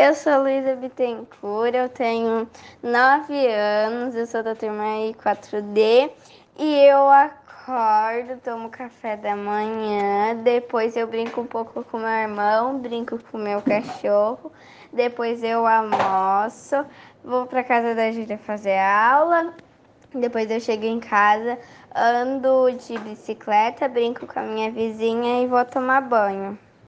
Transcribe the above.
Eu sou Luísa Bittencourt, eu tenho 9 anos, eu sou da turma I4D e eu acordo, tomo café da manhã, depois eu brinco um pouco com meu irmão, brinco com meu cachorro, depois eu almoço, vou para casa da Júlia fazer aula, depois eu chego em casa, ando de bicicleta, brinco com a minha vizinha e vou tomar banho.